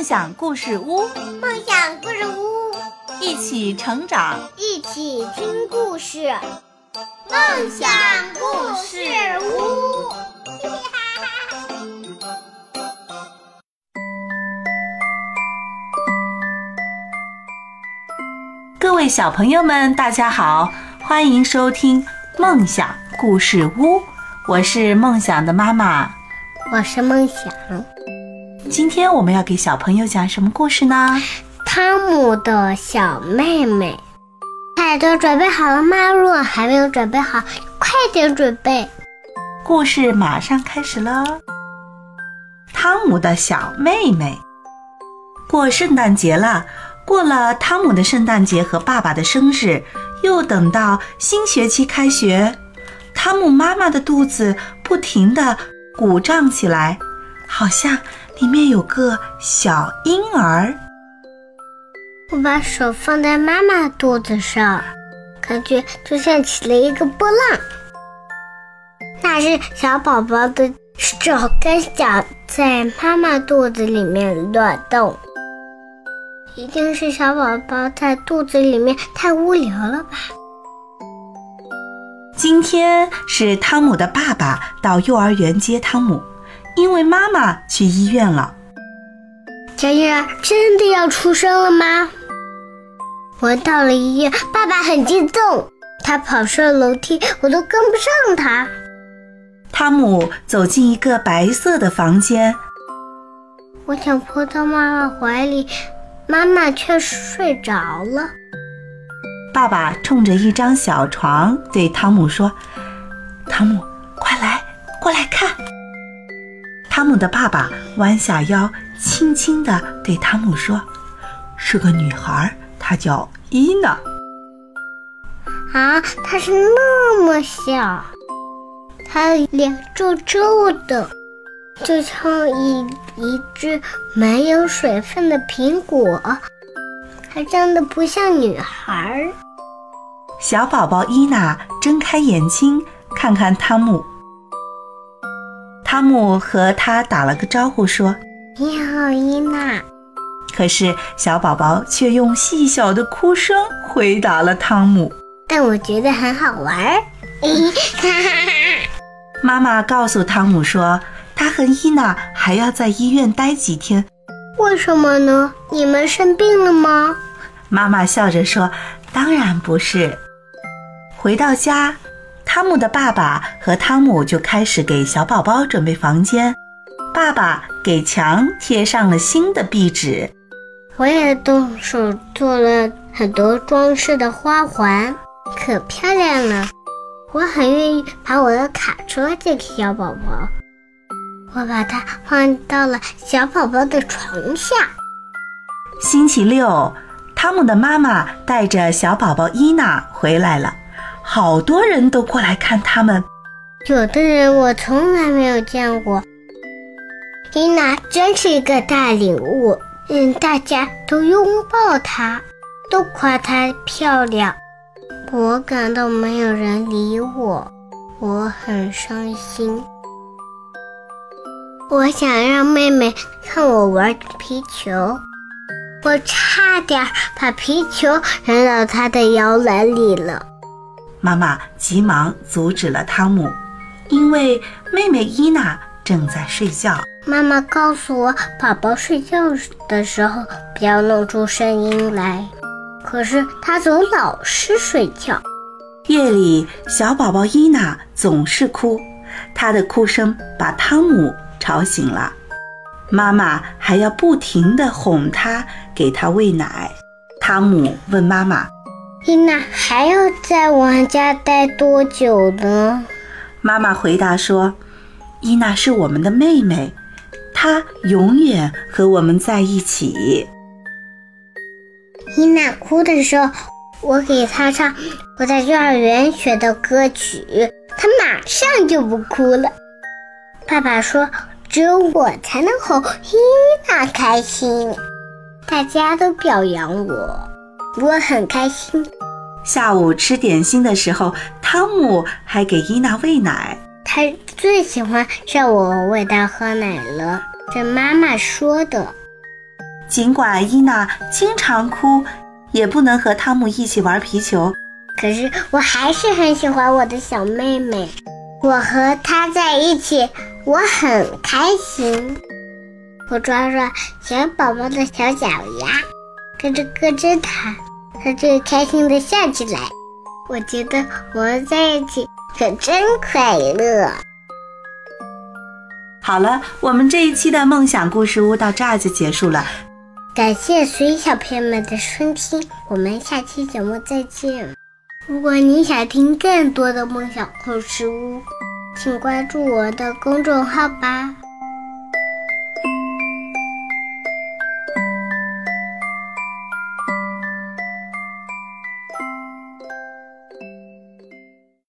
梦想故事屋，梦想故事屋，一起成长，一起听故事。梦想故事屋，各位小朋友们，大家好，欢迎收听梦想故事屋，我是梦想的妈妈，我是梦想。今天我们要给小朋友讲什么故事呢？汤姆的小妹妹。大家都准备好了吗？如果还没有准备好，快点准备。故事马上开始喽。汤姆的小妹妹。过圣诞节了，过了汤姆的圣诞节和爸爸的生日，又等到新学期开学，汤姆妈妈的肚子不停地鼓胀起来，好像里面有个小婴儿。我把手放在妈妈肚子上，感觉就像起了一个波浪。那是小宝宝的手跟脚在妈妈肚子里面乱动，一定是小宝宝在肚子里面太无聊了吧？今天是汤姆的爸爸到幼儿园接汤姆，因为妈妈去医院了。小婴儿真的要出生了吗？我到了医院，爸爸很激动，他跑上楼梯，我都跟不上他。汤姆走进一个白色的房间，我想扑到妈妈怀里，妈妈却睡着了。爸爸冲着一张小床对汤姆说：“汤姆，快来，过来看。”汤姆的爸爸弯下腰，轻轻地对汤姆说：“是个女孩。”她叫伊娜。啊，她是那么小，她脸皱皱的，就像一一只没有水分的苹果，还长得不像女孩。小宝宝伊娜睁开眼睛，看看汤姆。汤姆和他打了个招呼，说：“你好，伊娜。”可是小宝宝却用细小的哭声回答了汤姆。但我觉得很好玩。妈妈告诉汤姆说，他和伊娜还要在医院待几天。为什么呢？你们生病了吗？妈妈笑着说：“当然不是。”回到家，汤姆的爸爸和汤姆就开始给小宝宝准备房间。爸爸给墙贴上了新的壁纸。我也动手做了很多装饰的花环，可漂亮了。我很愿意把我的卡车借给小宝宝。我把它放到了小宝宝的床下。星期六，汤姆的妈妈带着小宝宝伊娜回来了，好多人都过来看他们。有的人我从来没有见过。伊娜真是一个大礼物。嗯，大家都拥抱她，都夸她漂亮。我感到没有人理我，我很伤心。我想让妹妹看我玩皮球，我差点把皮球扔到她的摇篮里了。妈妈急忙阻止了汤姆，因为妹妹伊娜正在睡觉。妈妈告诉我，宝宝睡觉的时候不要弄出声音来。可是他总老是睡觉。夜里，小宝宝伊娜总是哭，她的哭声把汤姆吵醒了。妈妈还要不停地哄她，给她喂奶。汤姆问妈妈：“伊娜还要在我们家待多久呢？”妈妈回答说：“伊娜是我们的妹妹。”她永远和我们在一起。伊娜哭的时候，我给她唱我在幼儿园学的歌曲，她马上就不哭了。爸爸说：“只有我才能哄伊娜开心。”大家都表扬我，我很开心。下午吃点心的时候，汤姆还给伊娜喂奶。他最喜欢让我喂他喝奶了。这妈妈说的。尽管伊娜经常哭，也不能和汤姆一起玩皮球，可是我还是很喜欢我的小妹妹。我和她在一起，我很开心。我抓抓小宝宝的小脚丫，咯吱咯吱它，它就开心的笑起来。我觉得我们在一起可真快乐。好了，我们这一期的梦想故事屋到这儿就结束了。感谢所有小朋友们的收听，我们下期节目再见。如果你想听更多的梦想故事屋，请关注我的公众号吧。